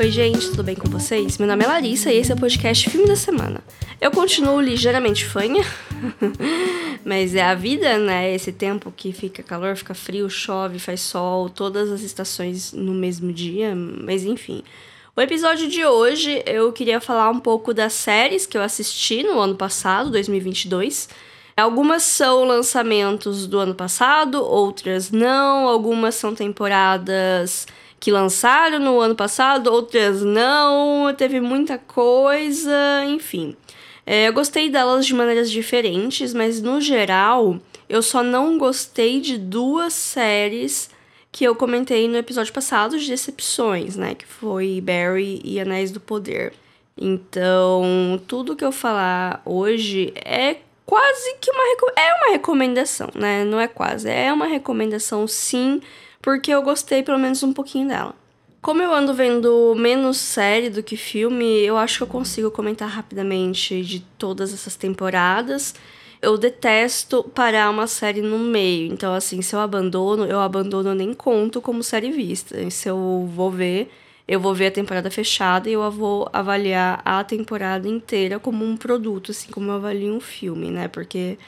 Oi, gente, tudo bem com vocês? Meu nome é Larissa e esse é o podcast Filme da Semana. Eu continuo ligeiramente fanha, mas é a vida, né? Esse tempo que fica calor, fica frio, chove, faz sol, todas as estações no mesmo dia, mas enfim. O episódio de hoje eu queria falar um pouco das séries que eu assisti no ano passado, 2022. Algumas são lançamentos do ano passado, outras não, algumas são temporadas que lançaram no ano passado, outras não, teve muita coisa, enfim. É, eu gostei delas de maneiras diferentes, mas no geral eu só não gostei de duas séries que eu comentei no episódio passado de decepções, né? Que foi Barry e Anéis do Poder. Então, tudo que eu falar hoje é quase que uma é uma recomendação, né? Não é quase, é uma recomendação sim porque eu gostei pelo menos um pouquinho dela. Como eu ando vendo menos série do que filme, eu acho que eu consigo comentar rapidamente de todas essas temporadas. Eu detesto parar uma série no meio, então assim, se eu abandono, eu abandono nem conto como série vista. Se eu vou ver, eu vou ver a temporada fechada e eu vou avaliar a temporada inteira como um produto, assim como eu avalio um filme, né? Porque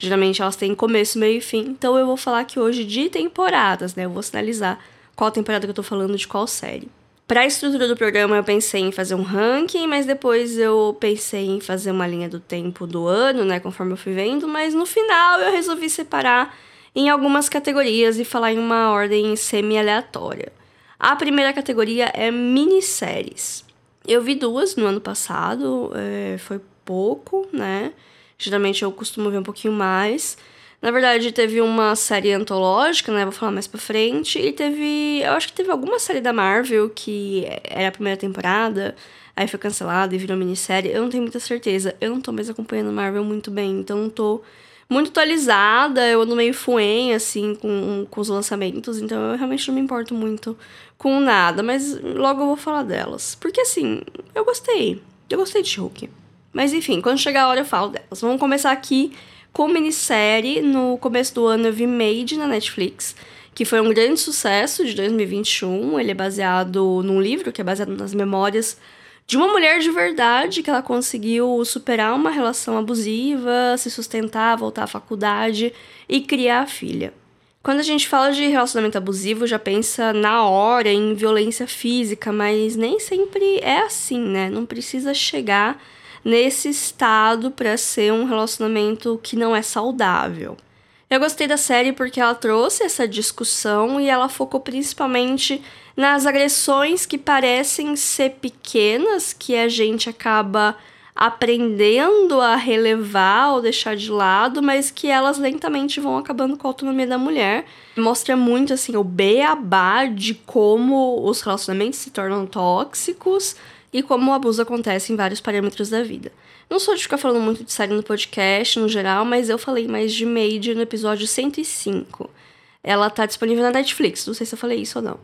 Geralmente elas têm começo, meio e fim. Então eu vou falar aqui hoje de temporadas, né? Eu vou sinalizar qual temporada que eu tô falando de qual série. Para a estrutura do programa, eu pensei em fazer um ranking, mas depois eu pensei em fazer uma linha do tempo do ano, né, conforme eu fui vendo, mas no final eu resolvi separar em algumas categorias e falar em uma ordem semi-aleatória. A primeira categoria é minisséries. Eu vi duas no ano passado, é, foi pouco, né? Geralmente eu costumo ver um pouquinho mais. Na verdade, teve uma série antológica, né? Vou falar mais pra frente. E teve. Eu acho que teve alguma série da Marvel que era a primeira temporada, aí foi cancelada e virou minissérie. Eu não tenho muita certeza. Eu não tô mais acompanhando Marvel muito bem, então não tô muito atualizada. Eu ando meio fuem, assim, com, com os lançamentos. Então eu realmente não me importo muito com nada. Mas logo eu vou falar delas. Porque assim, eu gostei. Eu gostei de Hulk. Mas enfim, quando chegar a hora eu falo delas. Vamos começar aqui com minissérie. No começo do ano eu vi Made na Netflix, que foi um grande sucesso de 2021. Ele é baseado num livro que é baseado nas memórias de uma mulher de verdade que ela conseguiu superar uma relação abusiva, se sustentar, voltar à faculdade e criar a filha. Quando a gente fala de relacionamento abusivo, já pensa na hora em violência física, mas nem sempre é assim, né? Não precisa chegar nesse estado para ser um relacionamento que não é saudável. Eu gostei da série porque ela trouxe essa discussão e ela focou principalmente nas agressões que parecem ser pequenas, que a gente acaba aprendendo a relevar ou deixar de lado, mas que elas lentamente vão acabando com a autonomia da mulher. Mostra muito assim o beabá de como os relacionamentos se tornam tóxicos e como o abuso acontece em vários parâmetros da vida. Não sou de ficar falando muito de série no podcast, no geral, mas eu falei mais de Made no episódio 105. Ela tá disponível na Netflix, não sei se eu falei isso ou não.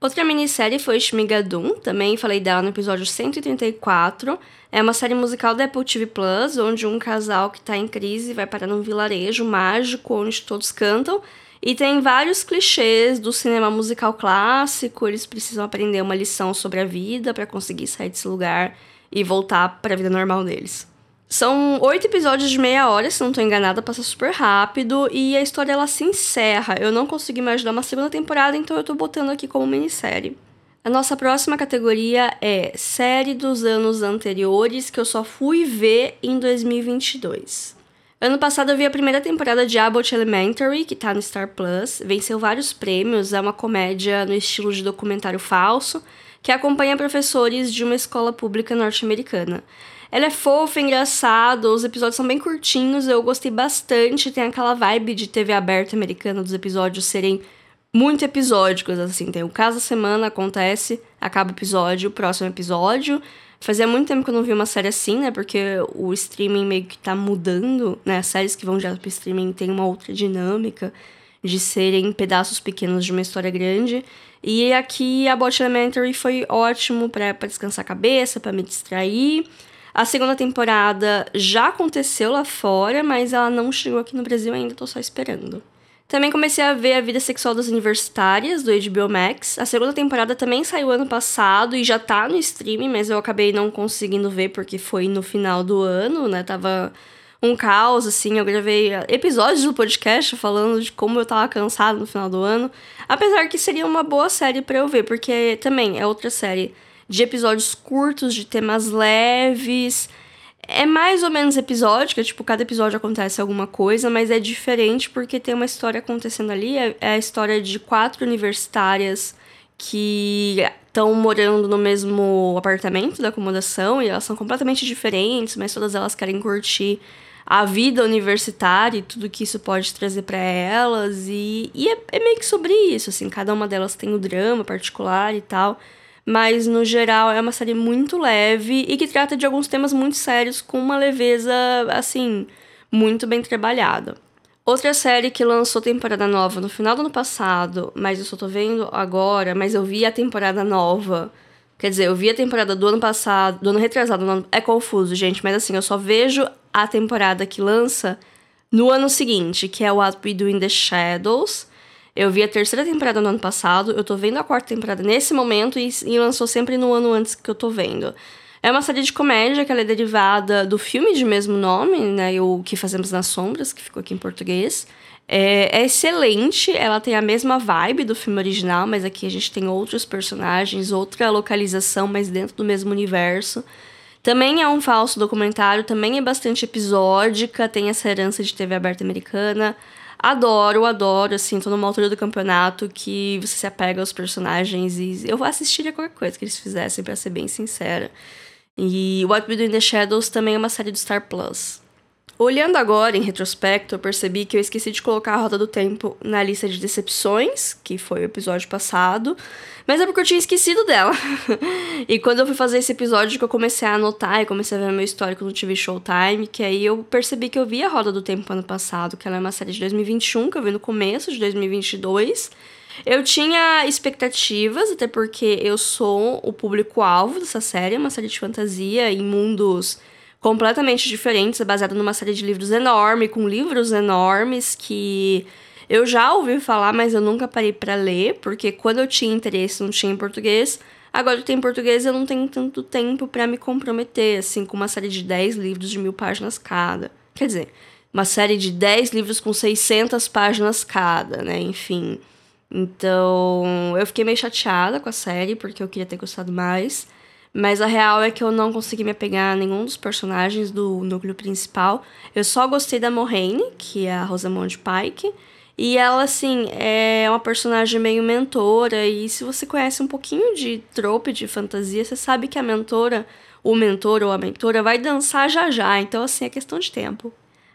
Outra minissérie foi Shmigadun, também falei dela no episódio 134. É uma série musical da Apple TV Plus, onde um casal que tá em crise vai parar num vilarejo mágico onde todos cantam e tem vários clichês do cinema musical clássico, eles precisam aprender uma lição sobre a vida para conseguir sair desse lugar e voltar para a vida normal deles. São oito episódios de meia hora, se não estou enganada, passa super rápido e a história ela se encerra. Eu não consegui imaginar uma segunda temporada, então eu estou botando aqui como minissérie. A nossa próxima categoria é série dos anos anteriores que eu só fui ver em 2022. Ano passado eu vi a primeira temporada de Abbott Elementary, que tá no Star Plus. Venceu vários prêmios, é uma comédia no estilo de documentário falso, que acompanha professores de uma escola pública norte-americana. Ela é fofa, engraçada, os episódios são bem curtinhos, eu gostei bastante. Tem aquela vibe de TV aberta americana dos episódios serem muito episódicos, assim. Tem o caso da semana, acontece, acaba o episódio, o próximo episódio. Fazia muito tempo que eu não vi uma série assim, né? Porque o streaming meio que tá mudando, né? As séries que vão direto pro streaming têm uma outra dinâmica de serem pedaços pequenos de uma história grande. E aqui a Bot Elementary foi ótimo para descansar a cabeça, para me distrair. A segunda temporada já aconteceu lá fora, mas ela não chegou aqui no Brasil ainda, tô só esperando. Também comecei a ver A Vida Sexual das Universitárias, do HBO Max. A segunda temporada também saiu ano passado e já tá no streaming, mas eu acabei não conseguindo ver porque foi no final do ano, né? Tava um caos, assim. Eu gravei episódios do podcast falando de como eu tava cansado no final do ano. Apesar que seria uma boa série para eu ver, porque também é outra série de episódios curtos, de temas leves é mais ou menos episódica, tipo, cada episódio acontece alguma coisa, mas é diferente porque tem uma história acontecendo ali. É, é a história de quatro universitárias que estão morando no mesmo apartamento da acomodação e elas são completamente diferentes, mas todas elas querem curtir a vida universitária e tudo que isso pode trazer para elas. E, e é, é meio que sobre isso, assim, cada uma delas tem o um drama particular e tal mas no geral é uma série muito leve e que trata de alguns temas muito sérios com uma leveza, assim, muito bem trabalhada. Outra série que lançou temporada nova no final do ano passado, mas eu só tô vendo agora, mas eu vi a temporada nova. Quer dizer, eu vi a temporada do ano passado, do ano retrasado, ano... é confuso, gente, mas assim, eu só vejo a temporada que lança no ano seguinte, que é What We Do in the Shadows, eu vi a terceira temporada no ano passado, eu tô vendo a quarta temporada nesse momento e, e lançou sempre no ano antes que eu tô vendo. É uma série de comédia que ela é derivada do filme de mesmo nome, né? O Que Fazemos nas Sombras, que ficou aqui em português. É, é, excelente, ela tem a mesma vibe do filme original, mas aqui a gente tem outros personagens, outra localização, mas dentro do mesmo universo. Também é um falso documentário, também é bastante episódica, tem essa herança de TV aberta americana. Adoro, adoro, assim, tô numa altura do campeonato que você se apega aos personagens e eu assistiria qualquer coisa que eles fizessem, para ser bem sincera. E What We Do in the Shadows também é uma série do Star Plus. Olhando agora, em retrospecto, eu percebi que eu esqueci de colocar a Roda do Tempo na lista de decepções, que foi o episódio passado, mas é porque eu tinha esquecido dela. e quando eu fui fazer esse episódio que eu comecei a anotar e comecei a ver meu histórico no TV Showtime, que aí eu percebi que eu vi a Roda do Tempo ano passado, que ela é uma série de 2021, que eu vi no começo de 2022. Eu tinha expectativas, até porque eu sou o público-alvo dessa série, é uma série de fantasia em mundos completamente diferentes, é baseada numa série de livros enorme, com livros enormes que eu já ouvi falar, mas eu nunca parei para ler, porque quando eu tinha interesse não tinha em português. Agora eu tenho em português eu não tenho tanto tempo para me comprometer, assim, com uma série de 10 livros de mil páginas cada. Quer dizer, uma série de 10 livros com 600 páginas cada, né? Enfim. Então, eu fiquei meio chateada com a série, porque eu queria ter gostado mais. Mas a real é que eu não consegui me apegar a nenhum dos personagens do núcleo principal. Eu só gostei da Moraine, que é a Rosamund Pike. E ela, assim, é uma personagem meio mentora. E se você conhece um pouquinho de trope de fantasia, você sabe que a mentora, o mentor ou a mentora, vai dançar já já. Então, assim, é questão de tempo.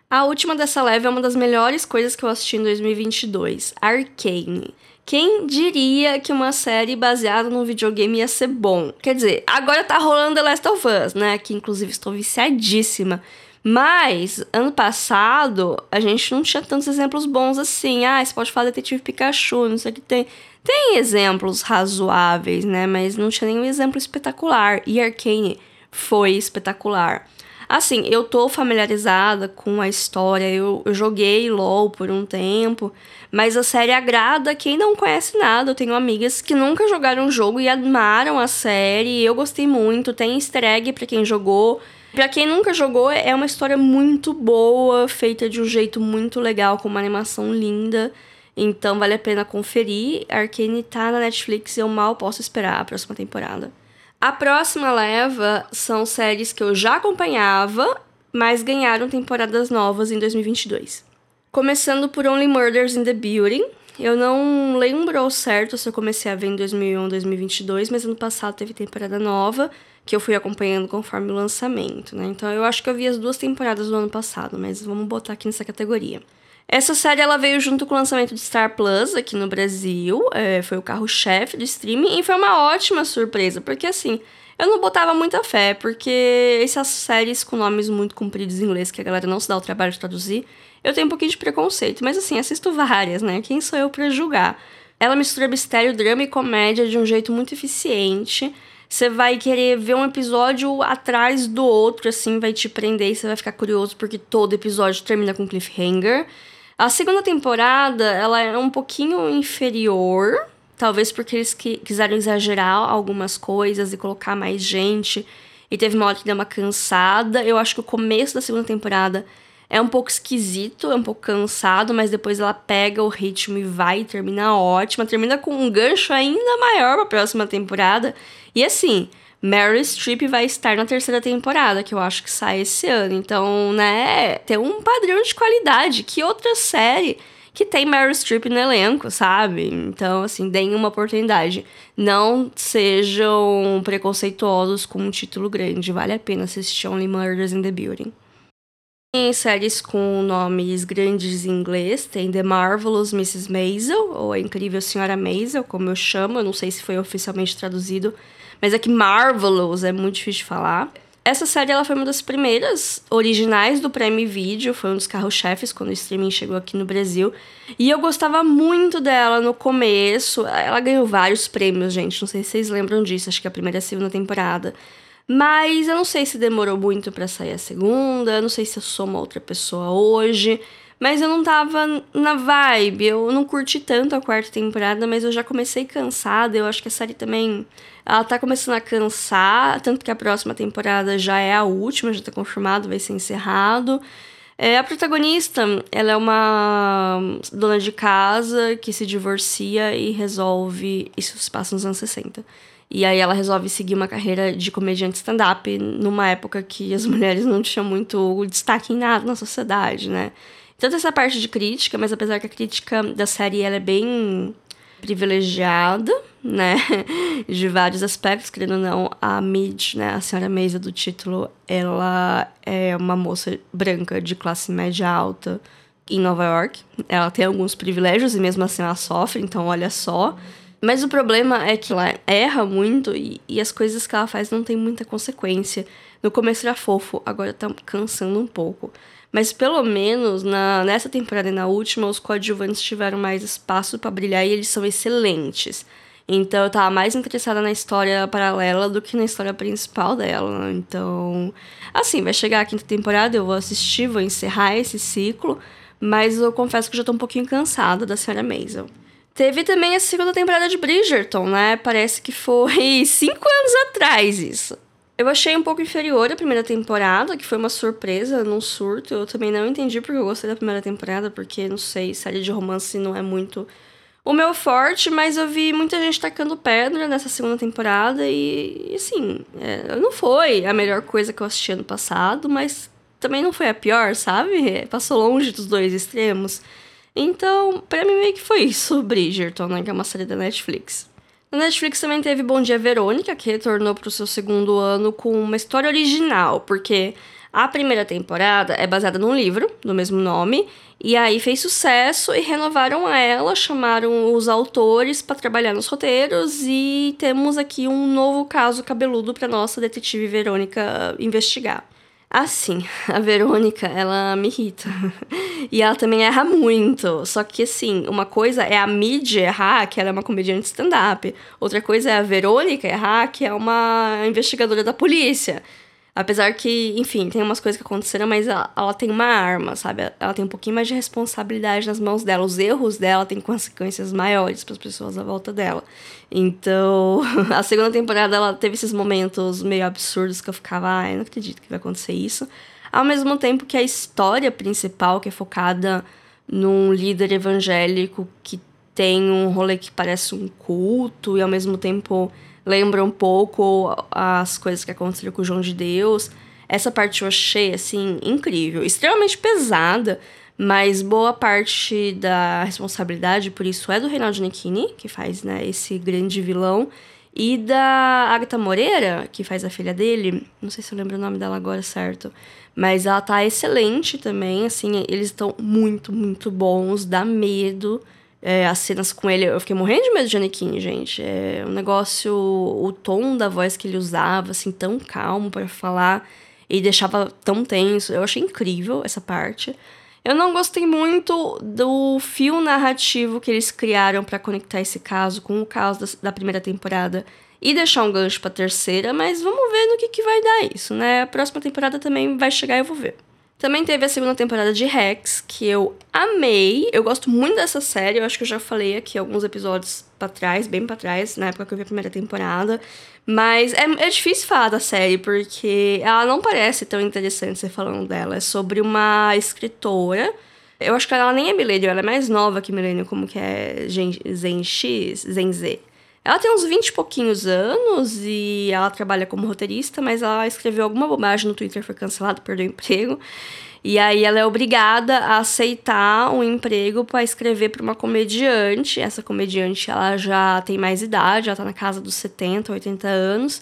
A última dessa leve é uma das melhores coisas que eu assisti em 2022, Arcane. Quem diria que uma série baseada num videogame ia ser bom? Quer dizer, agora tá rolando The Last of Us, né? Que inclusive estou viciadíssima. Mas, ano passado, a gente não tinha tantos exemplos bons assim. Ah, você pode falar Detetive Pikachu, não sei o que tem. Tem exemplos razoáveis, né? Mas não tinha nenhum exemplo espetacular. E Arcane foi espetacular. Assim, eu tô familiarizada com a história, eu, eu joguei LOL por um tempo, mas a série agrada quem não conhece nada. Eu tenho amigas que nunca jogaram o jogo e amaram a série, eu gostei muito, tem easter egg pra quem jogou. Pra quem nunca jogou, é uma história muito boa, feita de um jeito muito legal, com uma animação linda. Então vale a pena conferir. Arcane tá na Netflix e eu mal posso esperar a próxima temporada. A próxima leva são séries que eu já acompanhava, mas ganharam temporadas novas em 2022. Começando por Only Murders in the Building. Eu não lembro ao certo se eu comecei a ver em 2001, 2022, mas ano passado teve temporada nova que eu fui acompanhando conforme o lançamento, né? Então eu acho que eu vi as duas temporadas do ano passado, mas vamos botar aqui nessa categoria. Essa série ela veio junto com o lançamento de Star Plus aqui no Brasil, é, foi o carro-chefe do streaming e foi uma ótima surpresa, porque assim, eu não botava muita fé, porque essas séries com nomes muito compridos em inglês que a galera não se dá o trabalho de traduzir, eu tenho um pouquinho de preconceito, mas assim, assisto várias, né? Quem sou eu para julgar? Ela mistura mistério, drama e comédia de um jeito muito eficiente. Você vai querer ver um episódio atrás do outro, assim, vai te prender e você vai ficar curioso porque todo episódio termina com cliffhanger. A segunda temporada, ela é um pouquinho inferior, talvez porque eles quiseram exagerar algumas coisas e colocar mais gente. E teve uma hora que deu uma cansada. Eu acho que o começo da segunda temporada é um pouco esquisito, é um pouco cansado, mas depois ela pega o ritmo e vai termina ótima. Termina com um gancho ainda maior pra próxima temporada. E assim, Meryl Streep vai estar na terceira temporada, que eu acho que sai esse ano. Então, né, tem um padrão de qualidade. Que outra série que tem Meryl Streep no elenco, sabe? Então, assim, deem uma oportunidade. Não sejam preconceituosos com um título grande. Vale a pena assistir Only Murders in the Building. Tem séries com nomes grandes em inglês, tem The Marvelous Mrs. Maisel, ou A Incrível Senhora Maisel, como eu chamo, eu não sei se foi oficialmente traduzido, mas é que Marvelous é muito difícil de falar. Essa série ela foi uma das primeiras originais do Prime Video, foi um dos carros-chefes quando o streaming chegou aqui no Brasil. E eu gostava muito dela no começo. Ela ganhou vários prêmios, gente. Não sei se vocês lembram disso, acho que a primeira e a segunda temporada. Mas eu não sei se demorou muito para sair a segunda, não sei se eu sou uma outra pessoa hoje. Mas eu não tava na vibe, eu não curti tanto a quarta temporada, mas eu já comecei cansada. Eu acho que a série também. Ela tá começando a cansar, tanto que a próxima temporada já é a última, já tá confirmado, vai ser encerrado. É, a protagonista, ela é uma dona de casa que se divorcia e resolve. Isso se passa nos anos 60. E aí ela resolve seguir uma carreira de comediante stand-up numa época que as mulheres não tinham muito destaque em nada na sociedade, né? Tanto essa parte de crítica, mas apesar que a crítica da série ela é bem privilegiada, né? De vários aspectos, querendo ou não, a Mid, né, a senhora Mesa do título, ela é uma moça branca de classe média alta em Nova York. Ela tem alguns privilégios e mesmo assim ela sofre, então olha só. Mas o problema é que ela erra muito e, e as coisas que ela faz não tem muita consequência. No começo era fofo, agora tá cansando um pouco. Mas pelo menos na, nessa temporada e na última, os coadjuvantes tiveram mais espaço para brilhar e eles são excelentes. Então eu tava mais interessada na história paralela do que na história principal dela. Então, assim, vai chegar a quinta temporada, eu vou assistir, vou encerrar esse ciclo, mas eu confesso que já tô um pouquinho cansada da senhora Maisel. Teve também a segunda temporada de Bridgerton, né? Parece que foi cinco anos atrás isso. Eu achei um pouco inferior a primeira temporada, que foi uma surpresa, num surto. Eu também não entendi porque eu gostei da primeira temporada, porque, não sei, série de romance não é muito o meu forte, mas eu vi muita gente tacando pedra nessa segunda temporada e, assim, é, não foi a melhor coisa que eu assisti ano passado, mas também não foi a pior, sabe? Passou longe dos dois extremos. Então, pra mim meio que foi isso, Bridgerton, né? Que é uma série da Netflix. Na Netflix também teve Bom Dia Verônica, que retornou para o seu segundo ano com uma história original, porque a primeira temporada é baseada num livro do mesmo nome, e aí fez sucesso e renovaram ela, chamaram os autores para trabalhar nos roteiros e temos aqui um novo caso cabeludo para nossa detetive Verônica investigar. Assim, a Verônica, ela me irrita. e ela também erra muito. Só que, assim, uma coisa é a mídia errar, que ela é uma comediante stand-up. Outra coisa é a Verônica errar, que é uma investigadora da polícia. Apesar que, enfim, tem umas coisas que aconteceram, mas ela, ela, tem uma arma, sabe? Ela tem um pouquinho mais de responsabilidade nas mãos dela. Os erros dela têm consequências maiores para as pessoas à volta dela. Então, a segunda temporada ela teve esses momentos meio absurdos que eu ficava, ai, não acredito que vai acontecer isso. Ao mesmo tempo que a história principal, que é focada num líder evangélico que tem um rolê que parece um culto e ao mesmo tempo lembra um pouco as coisas que aconteceram com o João de Deus. Essa parte eu achei, assim, incrível. Extremamente pesada, mas boa parte da responsabilidade por isso é do Reinaldo Necchini, que faz, né, esse grande vilão, e da Agatha Moreira, que faz a filha dele. Não sei se eu lembro o nome dela agora certo. Mas ela tá excelente também, assim, eles estão muito, muito bons, dá medo é, as cenas com ele, eu fiquei morrendo de medo de Anakin, gente. É um negócio, o tom da voz que ele usava, assim, tão calmo para falar e deixava tão tenso. Eu achei incrível essa parte. Eu não gostei muito do fio narrativo que eles criaram para conectar esse caso com o caso da, da, primeira temporada e deixar um gancho pra terceira, mas vamos ver no que, que vai dar isso, né? A próxima temporada também vai chegar e eu vou ver. Também teve a segunda temporada de Rex, que eu amei. Eu gosto muito dessa série, eu acho que eu já falei aqui alguns episódios para trás, bem para trás, na época que eu vi a primeira temporada. Mas é, é difícil falar da série, porque ela não parece tão interessante você falando dela. É sobre uma escritora. Eu acho que ela nem é milênio, ela é mais nova que milênio, como que é Zen X, Zen Z. Ela tem uns 20 e pouquinhos anos e ela trabalha como roteirista, mas ela escreveu alguma bobagem no Twitter, foi cancelado, perdeu o emprego. E aí ela é obrigada a aceitar um emprego para escrever para uma comediante. Essa comediante ela já tem mais idade, ela tá na casa dos 70, 80 anos.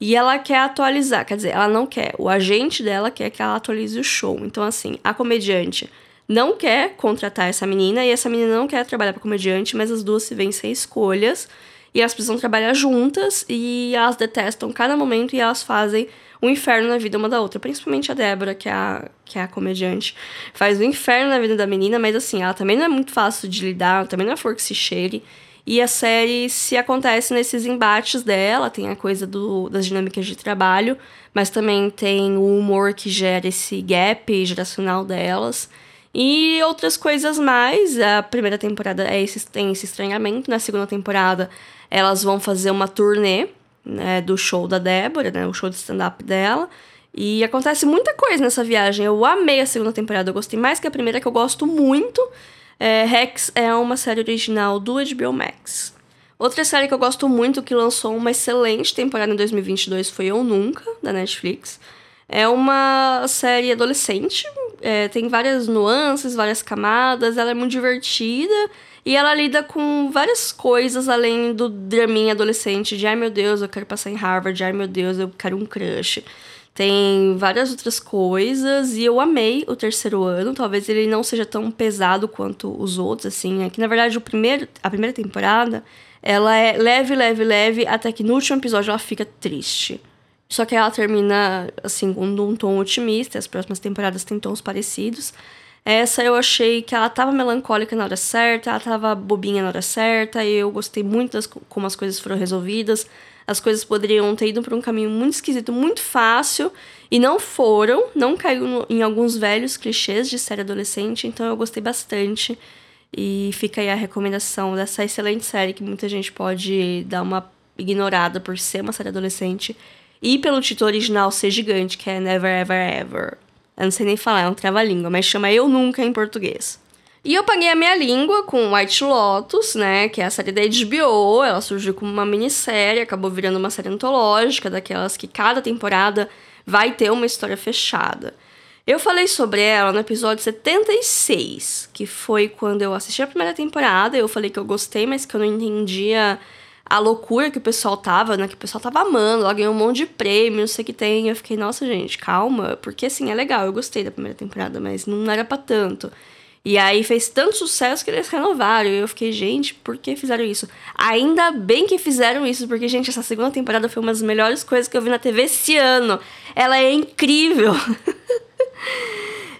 E ela quer atualizar, quer dizer, ela não quer, o agente dela quer que ela atualize o show. Então, assim, a comediante não quer contratar essa menina e essa menina não quer trabalhar para comediante, mas as duas se veem sem escolhas. E elas precisam trabalhar juntas e elas detestam cada momento e elas fazem um inferno na vida uma da outra. Principalmente a Débora, que é a, que é a comediante. Faz um inferno na vida da menina, mas assim, ela também não é muito fácil de lidar, também não é flor que se cheire. E a série se acontece nesses embates dela, tem a coisa do, das dinâmicas de trabalho, mas também tem o humor que gera esse gap geracional delas. E outras coisas mais. A primeira temporada é esse, tem esse estranhamento. Na segunda temporada, elas vão fazer uma turnê né, do show da Débora, né, o show de stand-up dela. E acontece muita coisa nessa viagem. Eu amei a segunda temporada, eu gostei mais que a primeira, que eu gosto muito. É, Rex é uma série original do HBO Max. Outra série que eu gosto muito, que lançou uma excelente temporada em 2022, foi Eu Nunca, da Netflix. É uma série adolescente, é, tem várias nuances, várias camadas, ela é muito divertida e ela lida com várias coisas além do draminha adolescente de ai meu Deus, eu quero passar em Harvard, ai meu Deus, eu quero um crush. Tem várias outras coisas e eu amei o terceiro ano. Talvez ele não seja tão pesado quanto os outros, assim. É que na verdade o primeiro, a primeira temporada ela é leve, leve, leve, até que no último episódio ela fica triste. Só que ela termina, assim, com um tom otimista. As próximas temporadas têm tons parecidos. Essa eu achei que ela tava melancólica na hora certa, ela tava bobinha na hora certa, e eu gostei muito das, como as coisas foram resolvidas. As coisas poderiam ter ido por um caminho muito esquisito, muito fácil, e não foram, não caiu no, em alguns velhos clichês de série adolescente, então eu gostei bastante. E fica aí a recomendação dessa excelente série que muita gente pode dar uma ignorada por ser uma série adolescente e pelo título original ser gigante, que é Never Ever Ever. Eu não sei nem falar, é um trava-língua, mas chama Eu Nunca em português. E eu paguei a minha língua com White Lotus, né? Que é a série da HBO. Ela surgiu como uma minissérie, acabou virando uma série antológica, daquelas que cada temporada vai ter uma história fechada. Eu falei sobre ela no episódio 76, que foi quando eu assisti a primeira temporada. Eu falei que eu gostei, mas que eu não entendia a loucura que o pessoal tava, né? Que o pessoal tava amando, ela ganhou um monte de prêmio, não sei o que tem. Eu fiquei, nossa, gente, calma. Porque assim, é legal, eu gostei da primeira temporada, mas não era para tanto. E aí fez tanto sucesso que eles renovaram. E eu fiquei, gente, por que fizeram isso? Ainda bem que fizeram isso, porque, gente, essa segunda temporada foi uma das melhores coisas que eu vi na TV esse ano. Ela é incrível.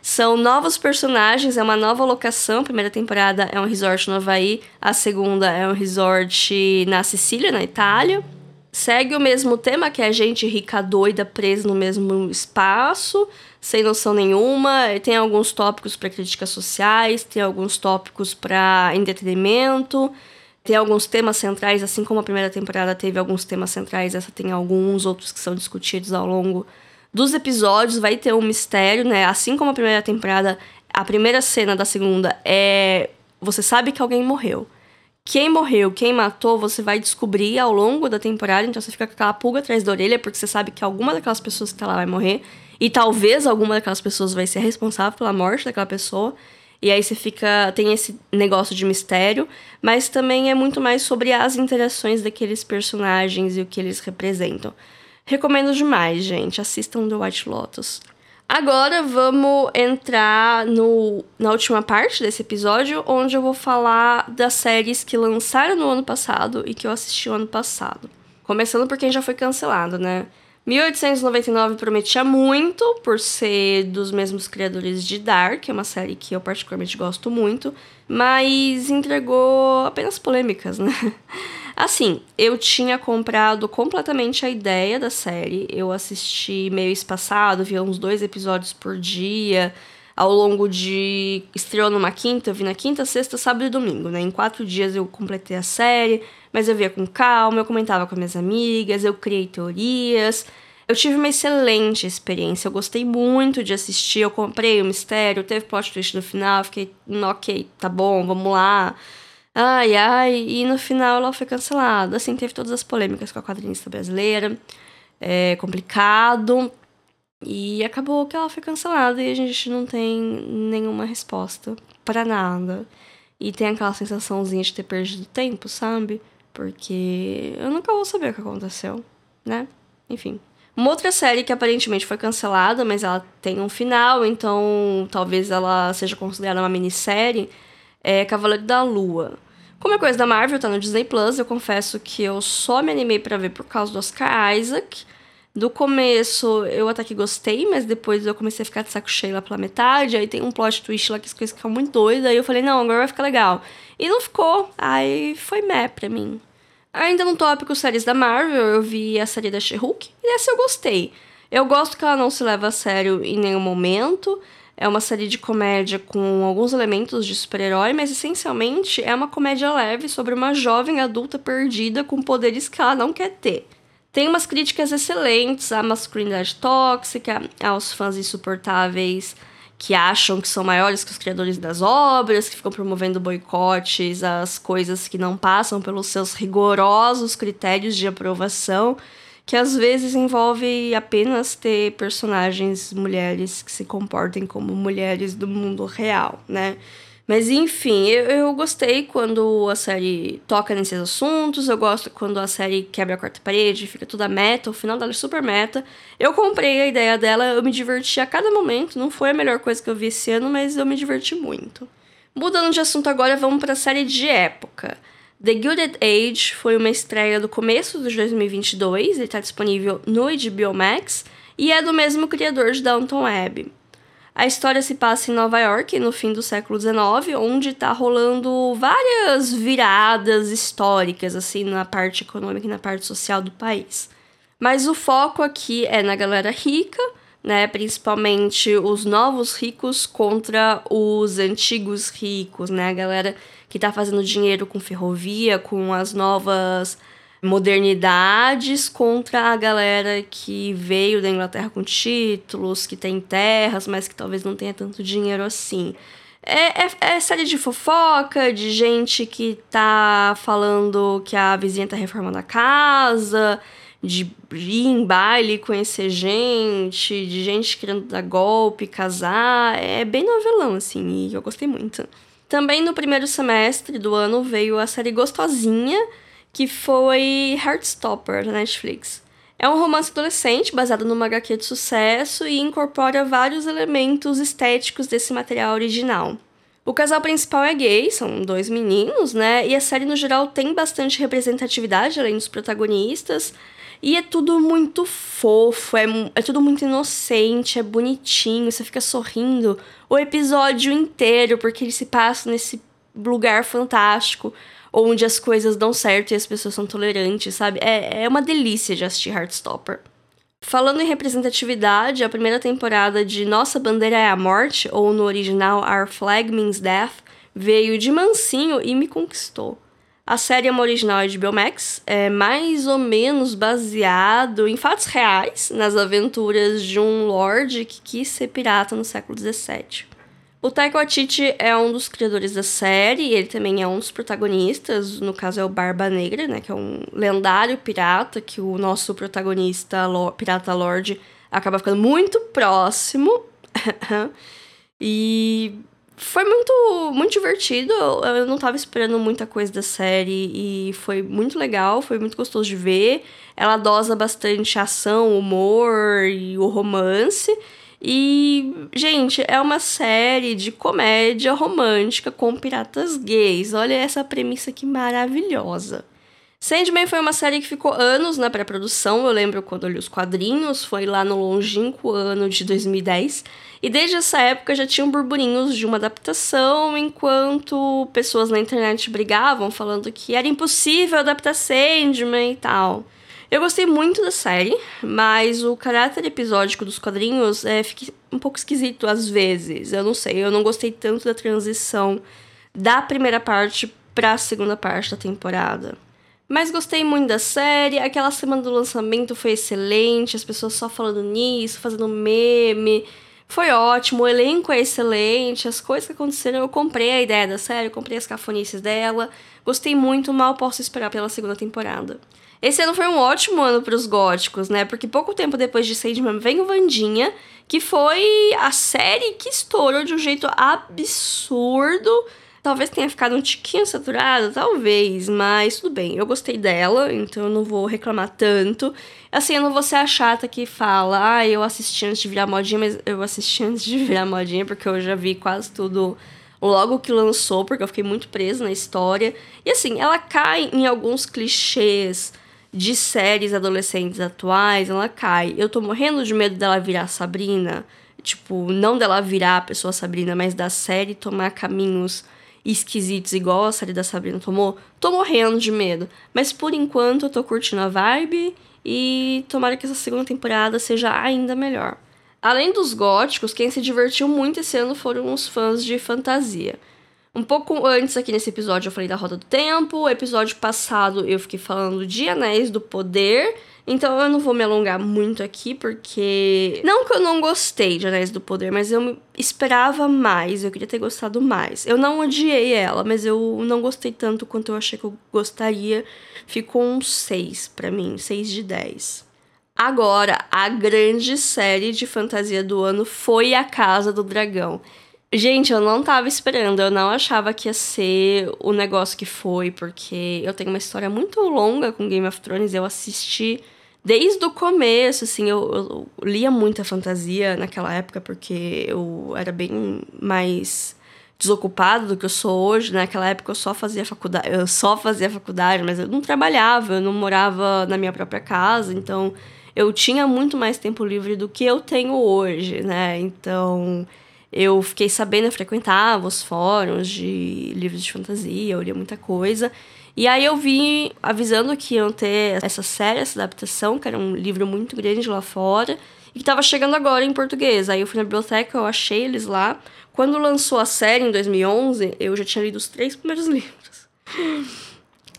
São novos personagens, é uma nova locação. A primeira temporada é um resort no Havaí, a segunda é um resort na Sicília, na Itália. Segue o mesmo tema, que é a gente rica doida presa no mesmo espaço, sem noção nenhuma. Tem alguns tópicos para críticas sociais, tem alguns tópicos para entretenimento, tem alguns temas centrais, assim como a primeira temporada teve alguns temas centrais, essa tem alguns outros que são discutidos ao longo dos episódios vai ter um mistério, né? Assim como a primeira temporada, a primeira cena da segunda é. Você sabe que alguém morreu. Quem morreu, quem matou, você vai descobrir ao longo da temporada. Então você fica com aquela pulga atrás da orelha, porque você sabe que alguma daquelas pessoas que tá lá vai morrer. E talvez alguma daquelas pessoas vai ser responsável pela morte daquela pessoa. E aí você fica. tem esse negócio de mistério, mas também é muito mais sobre as interações daqueles personagens e o que eles representam. Recomendo demais, gente. Assistam The White Lotus. Agora vamos entrar no, na última parte desse episódio, onde eu vou falar das séries que lançaram no ano passado e que eu assisti o ano passado. Começando por quem já foi cancelado, né? 1899 prometia muito por ser dos mesmos criadores de Dark, é uma série que eu particularmente gosto muito, mas entregou apenas polêmicas, né? Assim, eu tinha comprado completamente a ideia da série. Eu assisti meio espaçado, via uns dois episódios por dia. Ao longo de. Estreou numa quinta, eu vi na quinta, sexta, sábado e domingo, né? Em quatro dias eu completei a série, mas eu via com calma, eu comentava com minhas amigas, eu criei teorias. Eu tive uma excelente experiência, eu gostei muito de assistir, eu comprei o mistério, teve plot twist no final, fiquei, ok, tá bom, vamos lá. Ai, ai, e no final ela foi cancelada. Assim, teve todas as polêmicas com a quadrinista brasileira, é complicado, e acabou que ela foi cancelada e a gente não tem nenhuma resposta para nada. E tem aquela sensaçãozinha de ter perdido tempo, sabe? Porque eu nunca vou saber o que aconteceu, né? Enfim. Uma outra série que aparentemente foi cancelada, mas ela tem um final, então talvez ela seja considerada uma minissérie, é Cavaleiro da Lua. Como é coisa da Marvel, tá no Disney Plus, eu confesso que eu só me animei para ver por causa do Oscar Isaac. Do começo eu até que gostei, mas depois eu comecei a ficar de saco cheio lá pela metade. Aí tem um plot twist lá que as coisas ficam muito doidas. Aí eu falei, não, agora vai ficar legal. E não ficou. Aí foi meh pra mim. Ainda no tópico séries da Marvel, eu vi a série da She-Hulk e essa eu gostei. Eu gosto que ela não se leva a sério em nenhum momento. É uma série de comédia com alguns elementos de super-herói, mas essencialmente é uma comédia leve sobre uma jovem adulta perdida com poderes que ela não quer ter. Tem umas críticas excelentes à masculinidade tóxica, aos fãs insuportáveis que acham que são maiores que os criadores das obras, que ficam promovendo boicotes às coisas que não passam pelos seus rigorosos critérios de aprovação, que às vezes envolve apenas ter personagens mulheres que se comportem como mulheres do mundo real, né? Mas enfim, eu, eu gostei quando a série toca nesses assuntos, eu gosto quando a série quebra a quarta parede, fica toda meta, o final dela é super meta. Eu comprei a ideia dela, eu me diverti a cada momento, não foi a melhor coisa que eu vi esse ano, mas eu me diverti muito. Mudando de assunto agora, vamos para a série de época. The Gilded Age foi uma estreia do começo de 2022, ele está disponível no HBO Max e é do mesmo criador de Downton Abbey. A história se passa em Nova York, no fim do século XIX, onde está rolando várias viradas históricas, assim, na parte econômica e na parte social do país. Mas o foco aqui é na galera rica, né? Principalmente os novos ricos contra os antigos ricos, né? A galera que está fazendo dinheiro com ferrovia, com as novas modernidades contra a galera que veio da Inglaterra com títulos, que tem terras, mas que talvez não tenha tanto dinheiro assim. É, é, é, série de fofoca, de gente que tá falando que a vizinha tá reformando a casa, de ir em baile, conhecer gente, de gente querendo dar golpe, casar. É bem novelão, assim, e eu gostei muito. Também no primeiro semestre do ano veio a série Gostosinha, que foi Heartstopper, da Netflix. É um romance adolescente baseado numa HQ de sucesso e incorpora vários elementos estéticos desse material original. O casal principal é gay, são dois meninos, né? E a série no geral tem bastante representatividade além dos protagonistas. E é tudo muito fofo, é, é tudo muito inocente, é bonitinho, você fica sorrindo o episódio inteiro, porque ele se passa nesse lugar fantástico onde as coisas dão certo e as pessoas são tolerantes, sabe? É, é uma delícia de assistir Heartstopper. Falando em representatividade, a primeira temporada de Nossa Bandeira é a Morte, ou no original Our Flag Means Death, veio de mansinho e me conquistou. A série é uma original de Biomax, é mais ou menos baseado em fatos reais, nas aventuras de um lord que quis ser pirata no século XVII. O Taika Waititi é um dos criadores da série, ele também é um dos protagonistas, no caso é o Barba Negra, né, que é um lendário pirata que o nosso protagonista, Pirata Lord, acaba ficando muito próximo. e foi muito, muito divertido. Eu não estava esperando muita coisa da série e foi muito legal, foi muito gostoso de ver. Ela dosa bastante ação, humor e o romance. E, gente, é uma série de comédia romântica com piratas gays. Olha essa premissa que maravilhosa. Sandman foi uma série que ficou anos na pré-produção. Eu lembro quando eu li os quadrinhos, foi lá no longínquo ano de 2010. E desde essa época já tinham burburinhos de uma adaptação, enquanto pessoas na internet brigavam falando que era impossível adaptar Sandman e tal. Eu gostei muito da série, mas o caráter episódico dos quadrinhos é, fica um pouco esquisito às vezes. Eu não sei, eu não gostei tanto da transição da primeira parte para a segunda parte da temporada. Mas gostei muito da série, aquela semana do lançamento foi excelente, as pessoas só falando nisso, fazendo meme. Foi ótimo, o elenco é excelente, as coisas que aconteceram, eu comprei a ideia da série, eu comprei as cafonices dela. Gostei muito, mal posso esperar pela segunda temporada. Esse ano foi um ótimo ano para os góticos, né? Porque pouco tempo depois de Sandman vem o Vandinha, que foi a série que estourou de um jeito absurdo. Talvez tenha ficado um tiquinho saturado, talvez, mas tudo bem. Eu gostei dela, então eu não vou reclamar tanto. Assim, eu não vou ser a chata que fala, ah, eu assisti antes de virar modinha, mas eu assisti antes de virar modinha, porque eu já vi quase tudo logo que lançou, porque eu fiquei muito presa na história. E assim, ela cai em alguns clichês de séries adolescentes atuais, ela cai. Eu tô morrendo de medo dela virar Sabrina. Tipo, não dela virar a pessoa Sabrina, mas da série tomar caminhos esquisitos, igual a série da Sabrina tomou. Tô morrendo de medo. Mas por enquanto eu tô curtindo a vibe e tomara que essa segunda temporada seja ainda melhor. Além dos góticos, quem se divertiu muito esse ano foram os fãs de fantasia. Um pouco antes aqui nesse episódio eu falei da Roda do Tempo, episódio passado eu fiquei falando de Anéis do Poder, então eu não vou me alongar muito aqui, porque. Não que eu não gostei de Anéis do Poder, mas eu esperava mais, eu queria ter gostado mais. Eu não odiei ela, mas eu não gostei tanto quanto eu achei que eu gostaria. Ficou um 6 para mim, 6 de 10. Agora, a grande série de fantasia do ano foi A Casa do Dragão. Gente, eu não tava esperando, eu não achava que ia ser o negócio que foi, porque eu tenho uma história muito longa com Game of Thrones, eu assisti desde o começo, assim, eu, eu lia muita fantasia naquela época, porque eu era bem mais desocupado do que eu sou hoje. Naquela época eu só fazia faculdade, eu só fazia faculdade, mas eu não trabalhava, eu não morava na minha própria casa, então eu tinha muito mais tempo livre do que eu tenho hoje, né? Então, eu fiquei sabendo, eu frequentava os fóruns de livros de fantasia, eu lia muita coisa. E aí eu vi avisando que iam ter essa série, essa adaptação, que era um livro muito grande lá fora, e que estava chegando agora em português. Aí eu fui na biblioteca, eu achei eles lá. Quando lançou a série em 2011, eu já tinha lido os três primeiros livros.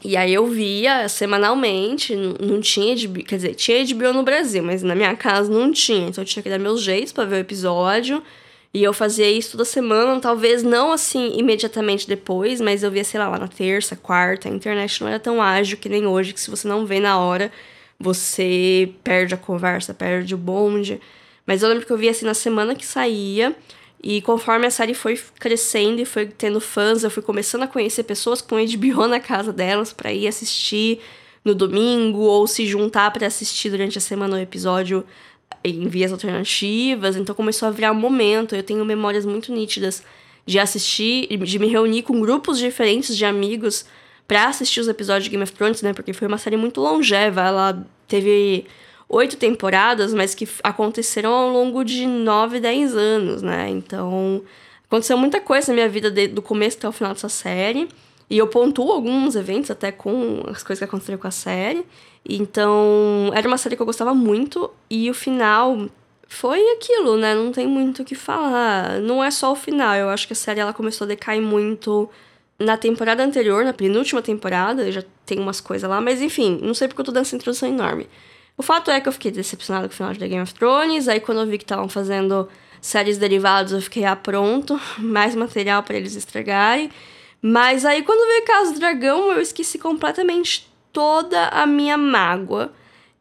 E aí eu via semanalmente, não tinha HBO, quer dizer, tinha HBO no Brasil, mas na minha casa não tinha, então eu tinha que dar meus jeitos para ver o episódio. E eu fazia isso toda semana, talvez não assim imediatamente depois, mas eu via, sei lá, lá na terça, quarta. A internet não era tão ágil que nem hoje, que se você não vê na hora, você perde a conversa, perde o bonde. Mas eu lembro que eu via assim na semana que saía. E conforme a série foi crescendo e foi tendo fãs, eu fui começando a conhecer pessoas com HBO na casa delas para ir assistir no domingo ou se juntar para assistir durante a semana o episódio em vias alternativas, então começou a virar um momento. Eu tenho memórias muito nítidas de assistir, de me reunir com grupos diferentes de amigos para assistir os episódios de Game of Thrones, né? Porque foi uma série muito longeva. Ela teve oito temporadas, mas que aconteceram ao longo de nove, dez anos, né? Então, aconteceu muita coisa na minha vida de, do começo até o final dessa série. E eu pontuo alguns eventos até com as coisas que aconteceram com a série. Então, era uma série que eu gostava muito e o final foi aquilo, né? Não tem muito o que falar. Não é só o final, eu acho que a série ela começou a decair muito na temporada anterior, na penúltima temporada, já tem umas coisas lá, mas enfim, não sei porque eu tô dando essa introdução enorme. O fato é que eu fiquei decepcionada com o final de The Game of Thrones, aí quando eu vi que estavam fazendo séries derivadas, eu fiquei, ah, pronto, mais material para eles estragarem. Mas aí quando veio Casa do Dragão, eu esqueci completamente toda a minha mágoa.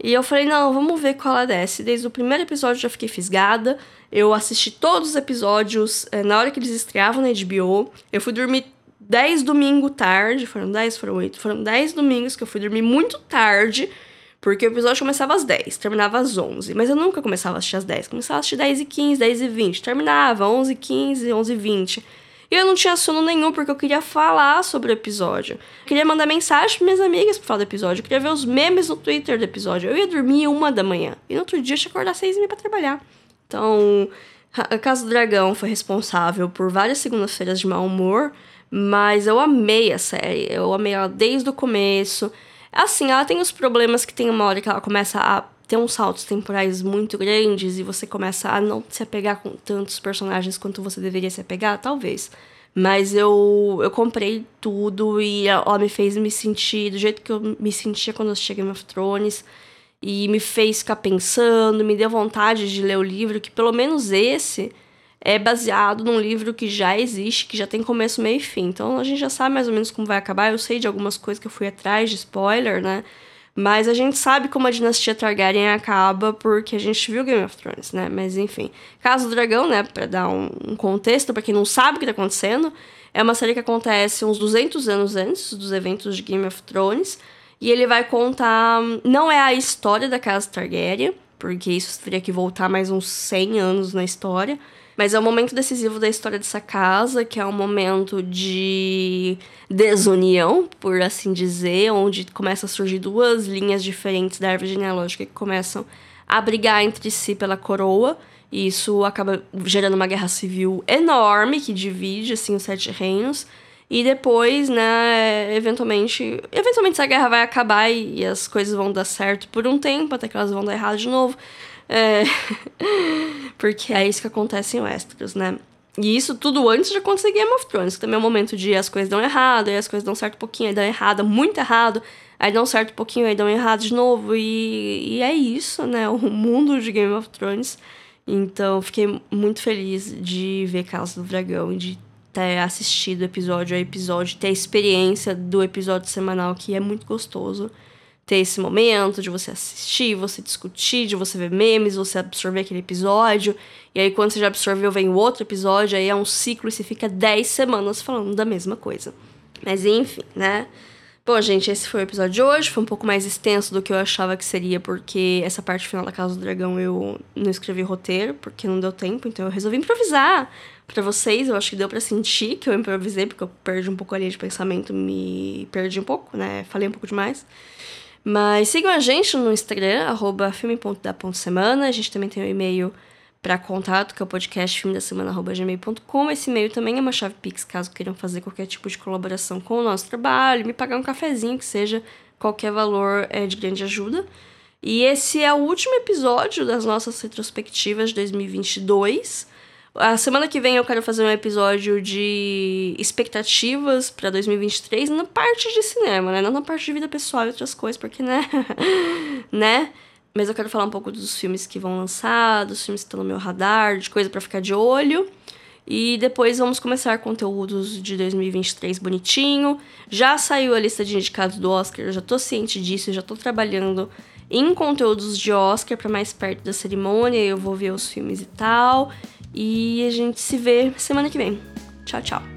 E eu falei, não, vamos ver qual ela desce. Desde o primeiro episódio eu já fiquei fisgada. Eu assisti todos os episódios é, na hora que eles estreavam na HBO. Eu fui dormir 10 domingos tarde. Foram 10, foram 8. Foram 10 domingos que eu fui dormir muito tarde. Porque o episódio começava às 10, terminava às 11. Mas eu nunca começava a assistir às 10. Começava a assistir 10 e 15, 10 e 20. Terminava 11 e 15, 11 e 20. E eu não tinha sono nenhum porque eu queria falar sobre o episódio. Eu queria mandar mensagem para minhas amigas pra falar do episódio. Eu queria ver os memes no Twitter do episódio. Eu ia dormir uma da manhã. E no outro dia eu tinha que acordar seis e meia pra trabalhar. Então, a Casa do Dragão foi responsável por várias segundas-feiras de mau humor. Mas eu amei a série. Eu amei ela desde o começo. Assim, ela tem os problemas que tem uma hora que ela começa a ter uns saltos temporais muito grandes e você começa a não se apegar com tantos personagens quanto você deveria se apegar, talvez. Mas eu, eu comprei tudo e ela me fez me sentir do jeito que eu me sentia quando eu assisti Game of Thrones. E me fez ficar pensando, me deu vontade de ler o livro, que pelo menos esse é baseado num livro que já existe, que já tem começo, meio e fim. Então a gente já sabe mais ou menos como vai acabar. Eu sei de algumas coisas que eu fui atrás de spoiler, né? Mas a gente sabe como a dinastia Targaryen acaba porque a gente viu Game of Thrones, né? Mas enfim. Caso do Dragão, né? Pra dar um, contexto para quem não sabe o que tá acontecendo, é uma série que acontece uns 200 anos antes dos eventos de Game of Thrones. E ele vai contar. Não é a história da Casa Targaryen, porque isso teria que voltar mais uns 100 anos na história. Mas é um momento decisivo da história dessa casa, que é um momento de desunião, por assim dizer, onde começam a surgir duas linhas diferentes da árvore genealógica que começam a brigar entre si pela coroa. E isso acaba gerando uma guerra civil enorme que divide assim os sete reinos. E depois, né, eventualmente, eventualmente essa guerra vai acabar e, e as coisas vão dar certo por um tempo, até que elas vão dar errado de novo. É... Porque é isso que acontece em Westeros, né? E isso tudo antes de acontecer Game of Thrones, que também é um momento de as coisas dão errado, aí as coisas dão certo um pouquinho, aí dão errado, muito errado, aí dão certo um pouquinho, aí dão errado de novo, e, e é isso, né? O mundo de Game of Thrones. Então, fiquei muito feliz de ver Casa do Dragão de ter assistido episódio a episódio, ter a experiência do episódio semanal, que é muito gostoso ter esse momento de você assistir, você discutir, de você ver memes, você absorver aquele episódio. E aí, quando você já absorveu, vem o outro episódio, aí é um ciclo e você fica 10 semanas falando da mesma coisa. Mas enfim, né? Bom, gente, esse foi o episódio de hoje. Foi um pouco mais extenso do que eu achava que seria, porque essa parte final da Casa do Dragão eu não escrevi roteiro, porque não deu tempo, então eu resolvi improvisar para vocês. Eu acho que deu para sentir que eu improvisei, porque eu perdi um pouco a linha de pensamento, me perdi um pouco, né? Falei um pouco demais. Mas sigam a gente no Instagram, arroba filme.da.semana. A gente também tem o um e-mail para contato, que é o podcast filme da semana, gmail.com. Esse e-mail também é uma chave Pix, caso queiram fazer qualquer tipo de colaboração com o nosso trabalho, me pagar um cafezinho, que seja qualquer valor é de grande ajuda. E esse é o último episódio das nossas retrospectivas de 2022. A semana que vem eu quero fazer um episódio de expectativas para 2023 na parte de cinema, né? Não na parte de vida pessoal e outras coisas, porque, né? né? Mas eu quero falar um pouco dos filmes que vão lançar, dos filmes que estão no meu radar, de coisa para ficar de olho. E depois vamos começar conteúdos de 2023 bonitinho. Já saiu a lista de indicados do Oscar, eu já tô ciente disso, já tô trabalhando em conteúdos de Oscar para mais perto da cerimônia, eu vou ver os filmes e tal. E a gente se vê semana que vem. Tchau, tchau.